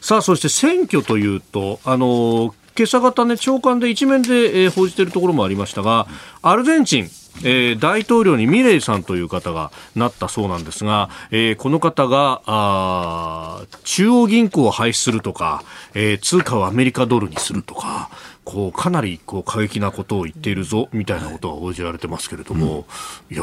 さあ、そして選挙というと、あの今朝方ね、長官で一面で、えー報じているところもありましたが、アルゼンチン、えー大統領にミレイさんという方がなったそうなんですが、えーこの方があー中央銀行を廃止するとか、えー通貨をアメリカドルにするとか、こうかなりこう過激なことを言っているぞみたいなことが報じられてますけれども、いや、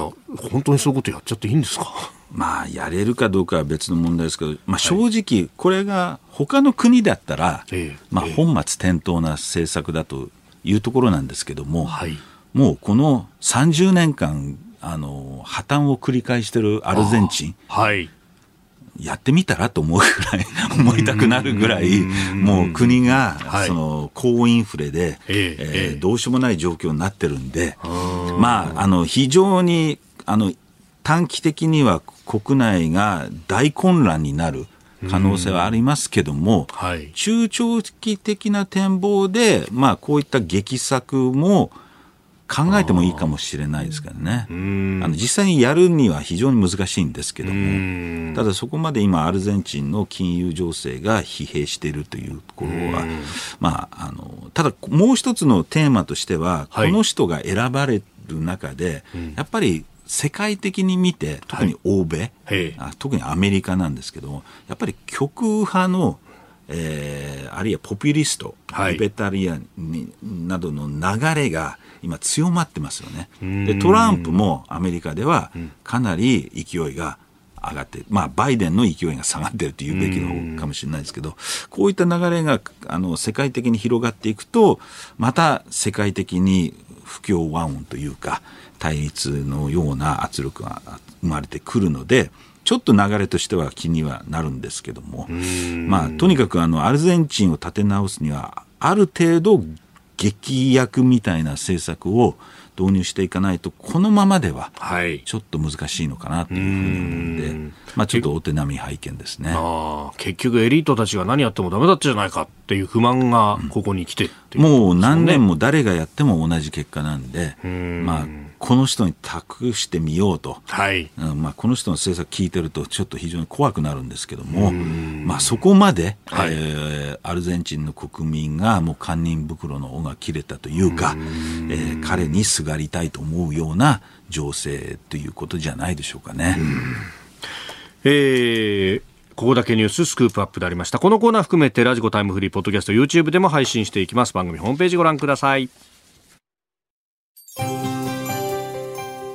本当にそういうことやっちゃっていいんですか？まあ、やれるかどうかは別の問題ですけど、まあ、正直、これが他の国だったら、ええまあ、ええ。本末転倒な政策だというところなんですけども、はいもうこの30年間、あの破綻を繰り返してるアルゼンチン、はい。やってみたらと思うぐらい、思いたくなるぐらい、もう国が、はい。その高インフレで、ええどうしようもない状況になってるんで、まあ、あの非常にあの短期的には国内が大混乱になる可能性はありますけども、はい。中長期的な展望で、まあ、こういった激策も考えてもいいかもしれないですからね。あの実際にやるには非常に難しいんですけども、ただそこまで今、アルゼンチンの金融情勢が疲弊しているというところは、まあ、あのただもう一つのテーマとしては、はい。この人が選ばれる中で、やっぱり世界的に見て、特に欧米、へえ。あ特にアメリカなんですけども、やっぱり極右派の、えーあるいはポピュリスト、はい。リベタリアンになどの流れが今強まってますよね。でトランプもアメリカではかなり勢いが上がって、まあ、バイデンの勢いが下がってるというべきの方かもしれないですけど、こういった流れがあの世界的に広がっていくと、また世界的に不協和音というか、対立のような圧力が生まれてくるので、ちょっと流れとしては気にはなるんですけども、まあ、とにかくあのアルゼンチンを立て直すには、ある程度、劇薬みたいな政策を導入していかないと、このままでははい。ちょっと難しいのかなというふうに思うんで、まあ、ちょっとお手並み拝見ですね。結局エリートたちが何やってもダメだったじゃないかっていう不満がここに来てね、もう何年も誰がやっても同じ結果なんで、まあ、この人に託してみようと。はい。うんまあ、この人の政策聞いてるとちょっと非常に怖くなるんですけども、まあ、そこまで、はいえーアルゼンチンの国民がもう堪忍袋の緒が切れたというか、えー彼にすがりたいと思うような情勢ということじゃないでしょうかね。えーここだけニューススクープアップでありました。このコーナー含めてラジコタイムフリーポッドキャスト YouTube でも配信していきます。番組ホームページご覧ください。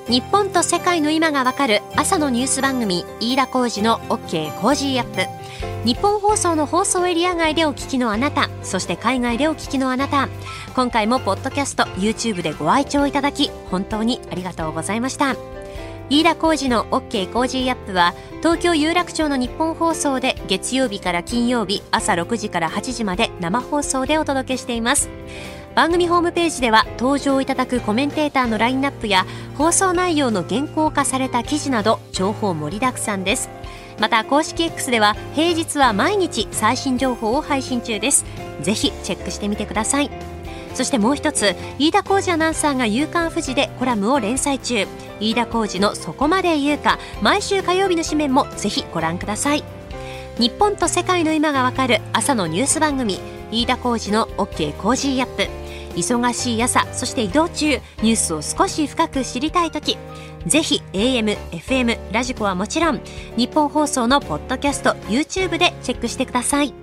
日本と世界の今がわかる朝のニュース番組飯田浩司の OK コージーアップニッポン放送の放送エリア外でお聞きのあなたそして海外でお聞きのあなた今回もポッドキャスト YouTube でご愛聴いただき本当にありがとうございました飯田浩司の OK コージーアップは東京有楽町のニッポン放送で月曜日から金曜日朝6時から8時まで生放送でお届けしています。番組ホームページでは登場いただくコメンテーターのラインナップや放送内容の原稿化された記事など情報盛りだくさんです。また公式 X では平日は毎日最新情報を配信中です。ぜひチェックしてみてください。そしてもう一つ飯田浩司アナウンサーが「夕刊フジ」でコラムを連載中。飯田浩司の「そこまで言うか」毎週火曜日の紙面もぜひご覧ください。日本と世界の今がわかる朝のニュース番組。飯田浩司の OK コージーアップ。忙しい朝そして移動中ニュースを少し深く知りたい時。ぜひ AM、FM、ラジコはもちろんニッポン放送のポッドキャスト YouTube でチェックしてください。